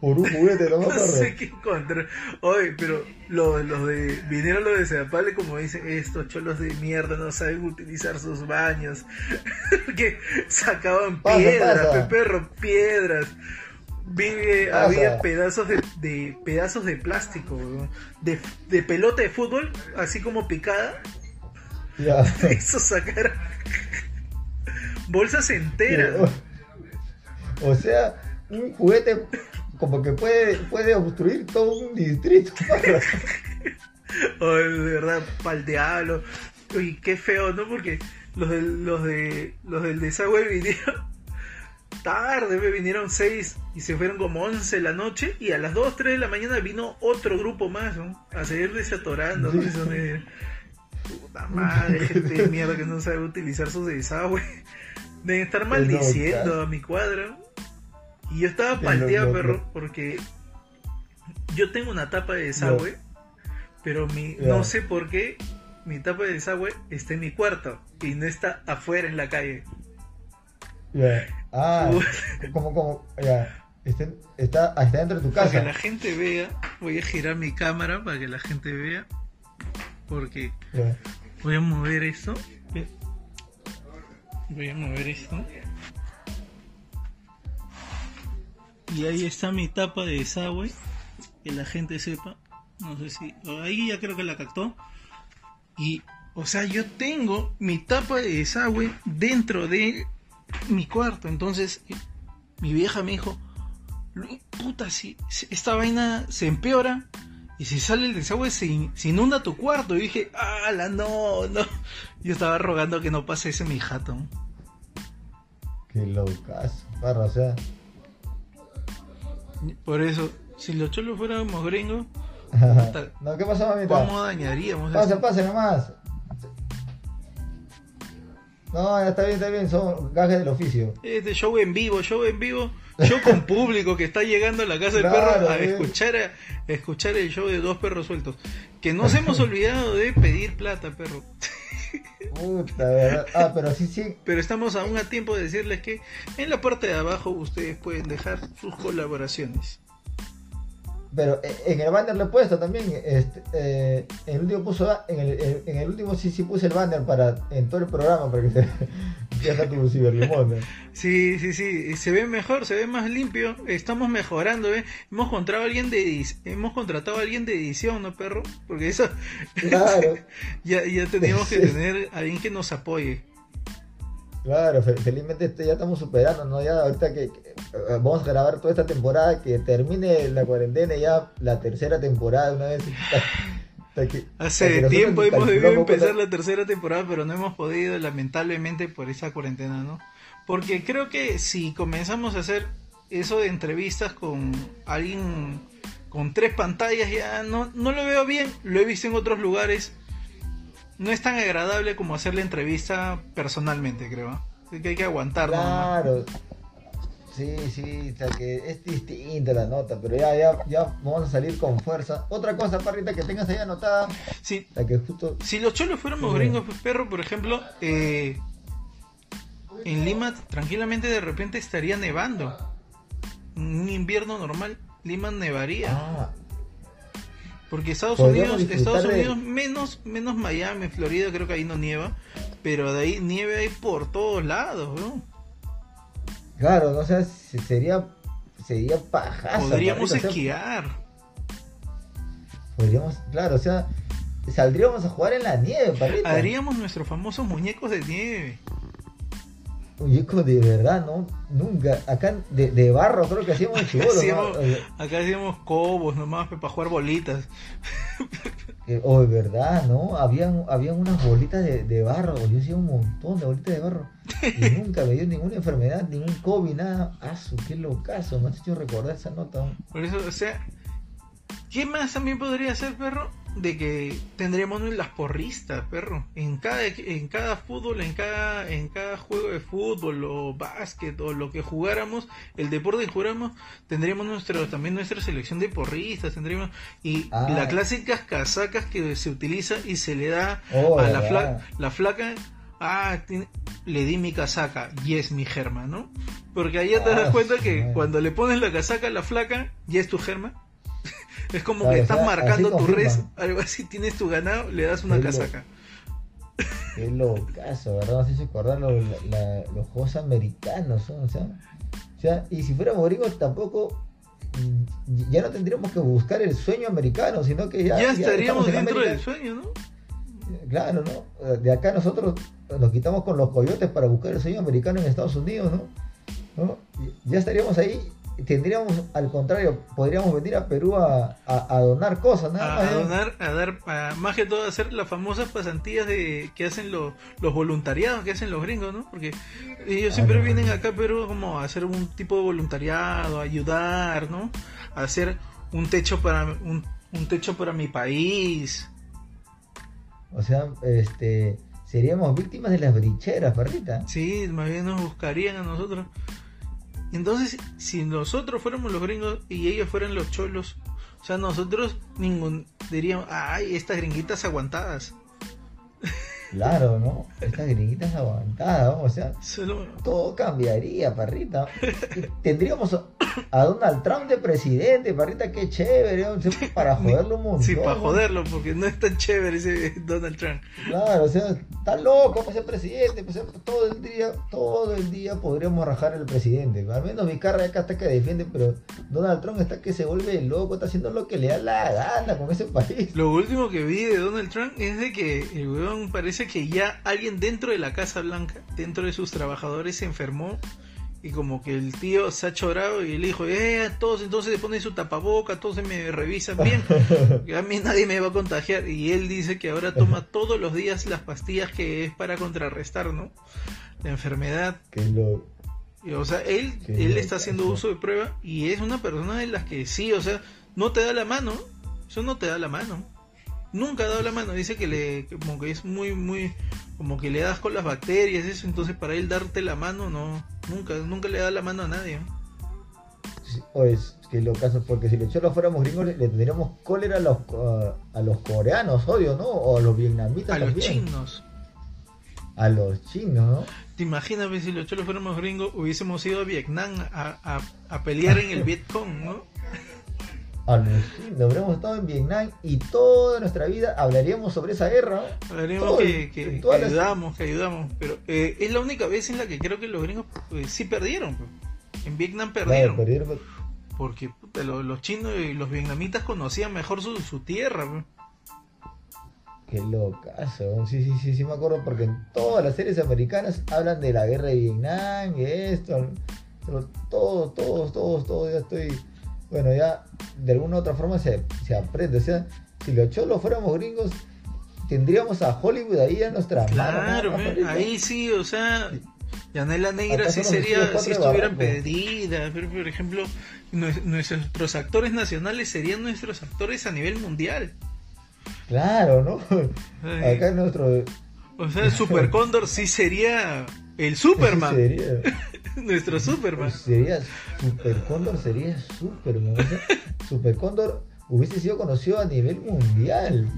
Por un juguete, no, no sé qué encontrar. Oye, pero los, los de. Vinieron los de como dicen, estos cholos de mierda no saben utilizar sus baños. que sacaban piedras, perro, piedras. Vive, había pedazos de, de, pedazos de plástico, de, de pelota de fútbol, así como picada, eso sacar. Bolsas enteras. O, o sea, un juguete como que puede, puede obstruir todo un distrito. Oh, de verdad, pa'l diablo. Uy, qué feo, ¿no? Porque los, del- los, de, los del desagüe vinieron tarde, me vinieron 6 y se fueron como 11 de la noche y a las 2, 3 de la mañana vino otro grupo más, ¿no? A seguir desatorando, Puta madre, gente de mierda que no sabe utilizar sus desagüe. Deben estar maldiciendo a mi cuadra. Y yo estaba palteado, perro, porque yo tengo una tapa de desagüe, pero mi, no sé por qué mi tapa de desagüe está en mi cuarto y no está afuera en la calle. Ah, Uy. como, como, ya. Está, está, está dentro de tu Para que casa. la gente vea, voy a girar mi cámara para que la gente vea, porque voy a mover esto. Voy a mover esto. Y ahí está mi tapa de desagüe, que la gente sepa. No sé si. Ahí ya creo que la captó. Y, o sea, yo tengo mi tapa de desagüe dentro de mi cuarto. Entonces, mi vieja me dijo: "Luis, puta, si, si esta vaina se empeora. Y si sale el desagüe se, se inunda tu cuarto. Y dije, ala, no, no. Yo estaba rogando que no pase ese mi jato. Qué locazo, parra, o sea. Por eso, si los cholos fuéramos gringos, no, ¿qué pasó, mamita? ¿cómo dañaríamos Pase, pase nomás. No, ya está bien, está bien, son gajes del oficio. Este show en vivo, show en vivo, show con público que está llegando a la casa del Claro, perro a bien. escuchar, a, a escuchar el show de dos perros sueltos. Que nos hemos olvidado de pedir plata, perro. Puta, verdad. Ah, pero sí, sí. Pero estamos aún a tiempo de decirles que en la parte de abajo ustedes pueden dejar sus colaboraciones. Pero eh, en el banner lo he puesto también. Este, eh, en el último puso, en el, en- el último sí sí puse el banner para en todo el programa para que se vea tu ciberlimón. Sí, sí, sí, se ve mejor, se ve más limpio, estamos mejorando, ¿eh? Hemos contratado a alguien de edic- hemos contratado a alguien de edición, ¿no, perro? Porque eso Claro, ya, ya tenemos que tener a alguien que nos apoye. Claro, fe- felizmente este, ya estamos superando, ¿no? Ya ahorita que, que, eh, vamos a grabar toda esta temporada, que termine la cuarentena ya la tercera temporada una vez. hasta hasta que Hace nosotros tiempo hemos debido empezar la tercera temporada, pero no hemos podido, lamentablemente, por esa cuarentena, ¿no? Porque creo que si comenzamos a hacer eso de entrevistas con alguien con tres pantallas, ya no, no lo veo bien. Lo he visto en otros lugares. No es tan agradable como hacer la entrevista personalmente, creo. Así que hay que aguantar. Claro. Sí, sí, o sea que es distinta la nota, pero ya, ya, ya vamos a salir con fuerza. Otra cosa, parrita, que tengas ahí anotada, Sí, la que justo... Si los cholos fuéramos Sí. gringos, pues, perro, por ejemplo, eh, en Lima tranquilamente de repente estaría nevando. Un invierno normal, Lima nevaría. Ah, Porque Estados Podríamos Unidos, Estados de- Unidos menos, menos Miami, Florida, creo que ahí no nieva. Pero de ahí nieve hay por todos lados, ¿no? claro, no sé, si sería, sería pajazo. Podríamos o sea, esquiar. podríamos, claro, o sea, saldríamos a jugar en la nieve, parrita. Haríamos nuestros famosos muñecos de nieve. Muñeco de verdad, ¿no? Nunca. Acá de, de barro creo que hacíamos chibolos, Hacíamos- ¿no? Acá hacíamos cobos nomás para jugar bolitas. eh, Oh, de verdad, ¿no? Habían, habían unas bolitas de, de barro. Yo hacía un montón de bolitas de barro. Y nunca me dio ninguna enfermedad, ningún COVID, nada. Ah, qué locazo. Me has hecho recordar esa nota. ¿no? Por eso, o sea, ¿qué más también podría ser, perro? De que tendríamos las porristas, perro. En cada, en cada fútbol, en cada, en cada juego de fútbol o básquet o lo que jugáramos, el deporte que jugáramos, tendríamos nuestro, también nuestra selección de porristas, tendríamos, y Ah. las clásicas casacas que se utiliza y se le da Oh, a la, verdad. fla- la flaca, ah, tiene- le di mi casaca y es mi germa, ¿no? Porque ahí ya te Ah, das cuenta su que cuando le pones la casaca a la flaca, ya es tu germa. Es como Claro, que o estás sea, marcando así tu res, algo así, tienes tu ganado, le das una Qué lo- casaca. Qué locazo, ¿verdad? Lo- la- la- los juegos americanos, ¿no? O sea, o sea, y si fuéramos gringos tampoco. mm, Ya no tendríamos que buscar el sueño americano, sino que ya. Ya, estaríamos dentro América. del sueño, ¿no? Claro, ¿no? De acá nosotros nos quitamos con los coyotes para buscar el sueño americano en Estados Unidos, ¿no? ¿No? Ya estaríamos ahí tendríamos, al contrario, podríamos venir a Perú a, a, donar cosas, nada a, más. A donar, a dar, a, más que todo, a hacer las famosas pasantías de que hacen los, los voluntariados que hacen los gringos, ¿no? Porque ellos siempre vienen acá a Perú como a hacer un tipo de voluntariado, a ayudar, ¿no? A hacer un techo para un, un techo para mi país. O sea, este seríamos víctimas de las brincheras, perrita. Sí, más bien nos buscarían a nosotros. Entonces, si nosotros fuéramos los gringos y ellos fueran los cholos, o sea, nosotros ningún diríamos, ay, estas gringuitas aguantadas. Claro, ¿no? Estas gringuitas aguantadas, o sea, todo cambiaría, parrita. tendríamos a Donald Trump de presidente, parrita, qué chévere, para joderlo un montón. Sí, para joderlo, porque no es tan chévere ese Donald Trump. Claro, o sea, está loco para ser presidente, pues todo el día, todo el día podríamos rajar al presidente. Al menos mi carrera acá está que defiende, pero Donald Trump está que se vuelve loco, está haciendo lo que le da la gana con ese país. Lo último que vi de Donald Trump es de que el weón parece que ya alguien dentro de la Casa Blanca, dentro de sus trabajadores, se enfermó y como que el tío se ha chorado y le dijo, eh, todos entonces se ponen su tapaboca, todos se me revisan bien, a mí nadie me va a contagiar. Y él dice que ahora toma todos los días las pastillas que es para contrarrestar, ¿no? La enfermedad. o sea, él, él está haciendo uso de prueba y es una persona de las que sí, o sea, no te da la mano, eso no te da la mano nunca ha dado la mano. Dice que le, como que es muy, muy, como que le das con las bacterias, eso. Entonces para él darte la mano, no, nunca, nunca le da la mano a nadie. Pues que lo caso, porque si le echó fuéramos gringos, le, tendríamos cólera a los, a, los coreanos, odio, ¿no? O a los vietnamitas. A los chinos. A los chinos, ¿no? ¿Te imaginas si los cholos fuéramos gringos, hubiésemos ido a Vietnam a, a, a pelear en el Vietcong, ¿no? Nos habríamos estado en Vietnam y toda nuestra vida hablaríamos sobre esa guerra. Hablaríamos que, ayudamos, que ayudamos. Pero eh, es la única vez en la que creo que los gringos pues, sí perdieron. Pues. En Vietnam perdieron. Pues. Porque los, chinos y los vietnamitas conocían mejor su, su tierra. Pues. Qué locazo. Sí, sí, sí, sí me acuerdo porque en todas las series americanas hablan de la guerra de Vietnam y esto. Pero todos, todos, todos, todos, ya estoy bueno, ya de alguna u otra forma se, aprende. O sea, si los cholos fuéramos gringos, tendríamos a Hollywood ahí a nuestra Claro, ahí sí, o sea, Yanela Negra sí sería, si estuvieran pedidas, pero por ejemplo, nuestros actores nacionales serían nuestros actores a nivel mundial. Claro, ¿no? Acá nuestro... O sea, el Super Cóndor sí sería el Superman. sería. Nuestro Superman. Pues sería Super Cóndor, sería Superman. Super Cóndor hubiese sido conocido a nivel mundial.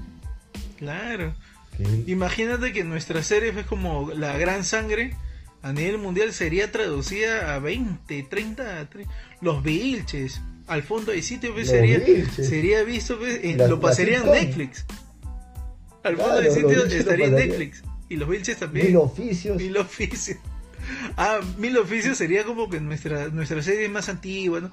Claro. Imagínate que nuestra serie es como la gran sangre a nivel mundial sería traducida a 20, 30, los Vilches. Al fondo hay sitio pues, sería, sería visto, pues, lo pasaría en Netflix. Al fondo hay sitio estaría en Netflix. Y los Vilches también. Mil oficios. Mil oficios. Ah, Mil Oficios sería como que nuestra, nuestra serie más antigua, ¿no?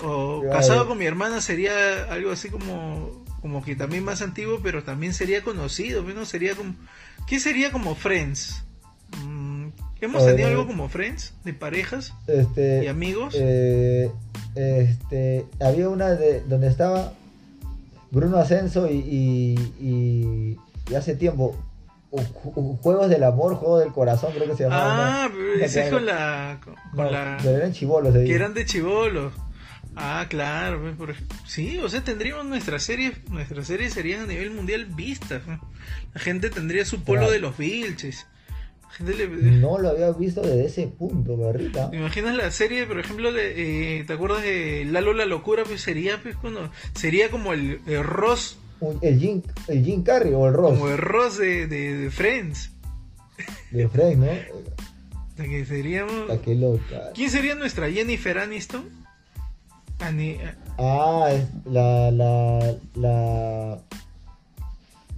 O Casado con mi hermana sería algo así como, como que también más antiguo, pero también sería conocido, ¿no? Sería como, ¿qué sería como Friends? Mm, ¿Hemos tenido algo como Friends? ¿De parejas? Este, ¿Y amigos? Eh, este, había una de donde estaba Bruno Ascenso y, y hace tiempo Juegos del Amor, Juego del Corazón, creo que se llamaba. Ah, ese es con la. Con, la... eran chivolos. Que eran de chivolos. Ah, claro. Sí, o sea, tendríamos nuestras series. Nuestras series serían a nivel mundial vistas. La gente tendría su polo de los Vilches. No lo había visto desde ese punto, barrita. ¿Te imaginas la serie, por ejemplo, de, eh, ¿te acuerdas de Lalo la locura? Pues sería, pues, cuando, sería como el, el Ross el Jim, el Jim Carrey o el Ross. Como el Ross de, de, Friends. De Friends, ¿no? que seríamos... qué loca. ¿Quién sería nuestra Jennifer Aniston? Ah, la, la, la...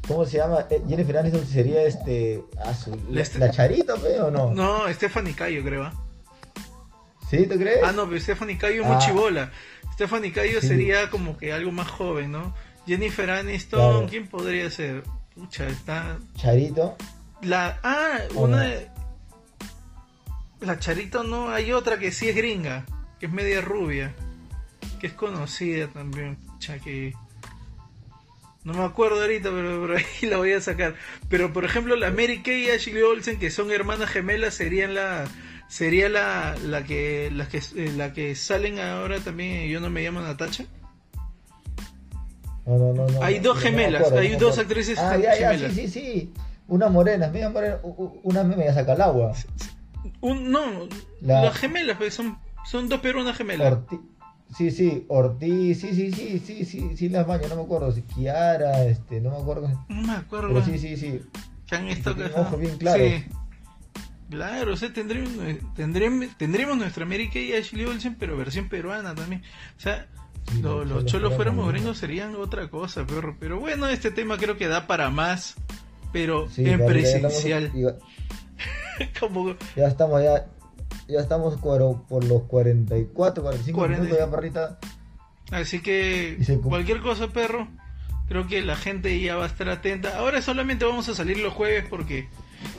¿Cómo se llama? Eh, Jennifer Aniston sería este... Ah, la, Charita, o no? No, Stephanie Cayo, creo. ¿ah? ¿Sí, tú crees? Ah, no, pero Stephanie Cayo es muy ah. chivola. Stephanie Cayo sería como que algo más joven, ¿no? Jennifer Aniston, ¿quién podría ser? Pucha, está. Charito. La. Ah, una. de- La Charito no, hay otra que sí es gringa, que es media rubia, que es conocida también. Pucha, que. No me acuerdo ahorita, pero por ahí la voy a sacar. Pero por ejemplo, la Mary Kay y Ashley Olsen, que son hermanas gemelas, serían la. Sería la, la que las que eh, la que salen ahora también Yo no me llamo Natacha. No, no, no, no, Hay dos gemelas, acuerdo, hay dos actrices Ah, ya, ya, gemelas. sí, sí, sí. Unas morenas, media morena, una media saca al agua. Un, no, La- las gemelas, pues, son, son dos peruanas gemelas. Ortiz. Sí, sí, Ortiz, sí, sí, sí, sí, sí, sí, las baño, no me acuerdo, si Kiara, este, no me acuerdo. No me acuerdo. Pero sí, sí, sí. que han estado bien claros. Sí. Claro, o sea, tendremos, tendremos, tendremos nuestra América y Ashley Olsen, pero versión peruana también. O sea, Sí, lo- los los cholos fuéramos gringos serían otra cosa, perro. Pero bueno, este tema creo que da para más, pero Sí, en pero ya estamos- presencial. Ya, Como ya estamos, ya, ya estamos cuero- por los 44, 45 Cuarenta. minutos ya, perrita. Así que se cualquier cosa, perro, creo que la gente ya va a estar atenta. Ahora solamente vamos a salir los jueves porque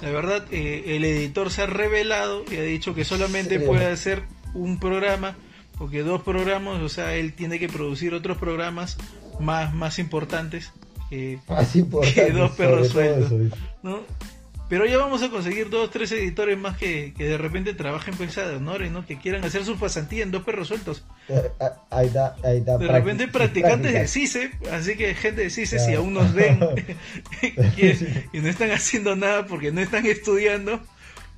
la verdad eh, el editor se ha revelado y ha dicho que solamente Sí. puede hacer un programa porque dos programas, o sea, él tiene que producir otros programas más, más importantes. que- Más importante. Que dos perros sueltos. ¿no? Pero ya vamos a conseguir dos, tres editores más que, que de repente trabajen pues de honores, ¿no? Que quieran hacer su pasantía en dos perros sueltos. Eh, Ahí está, ahí está. De repente practicantes de. CICE, así que gente de CICE, si aún nos ven y, y no están haciendo nada porque no están estudiando,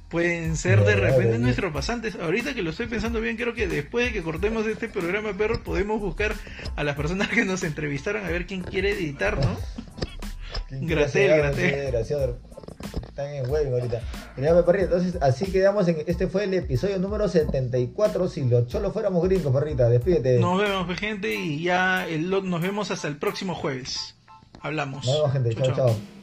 pueden ser de repente nuestros pasantes. Ahorita que lo estoy pensando bien, creo que después de que cortemos este programa, perro, podemos buscar a las personas que nos entrevistaron a ver quién quiere editar, ¿no? Gratel, Gratel. Están en huelga ahorita. Entonces, así quedamos en. Este fue el episodio número 74. Si los cholos fuéramos gringos, perrita, despídete. Nos vemos, gente, y ya el, nos vemos hasta el próximo jueves. Hablamos. Nos vemos, gente. Chao. chao.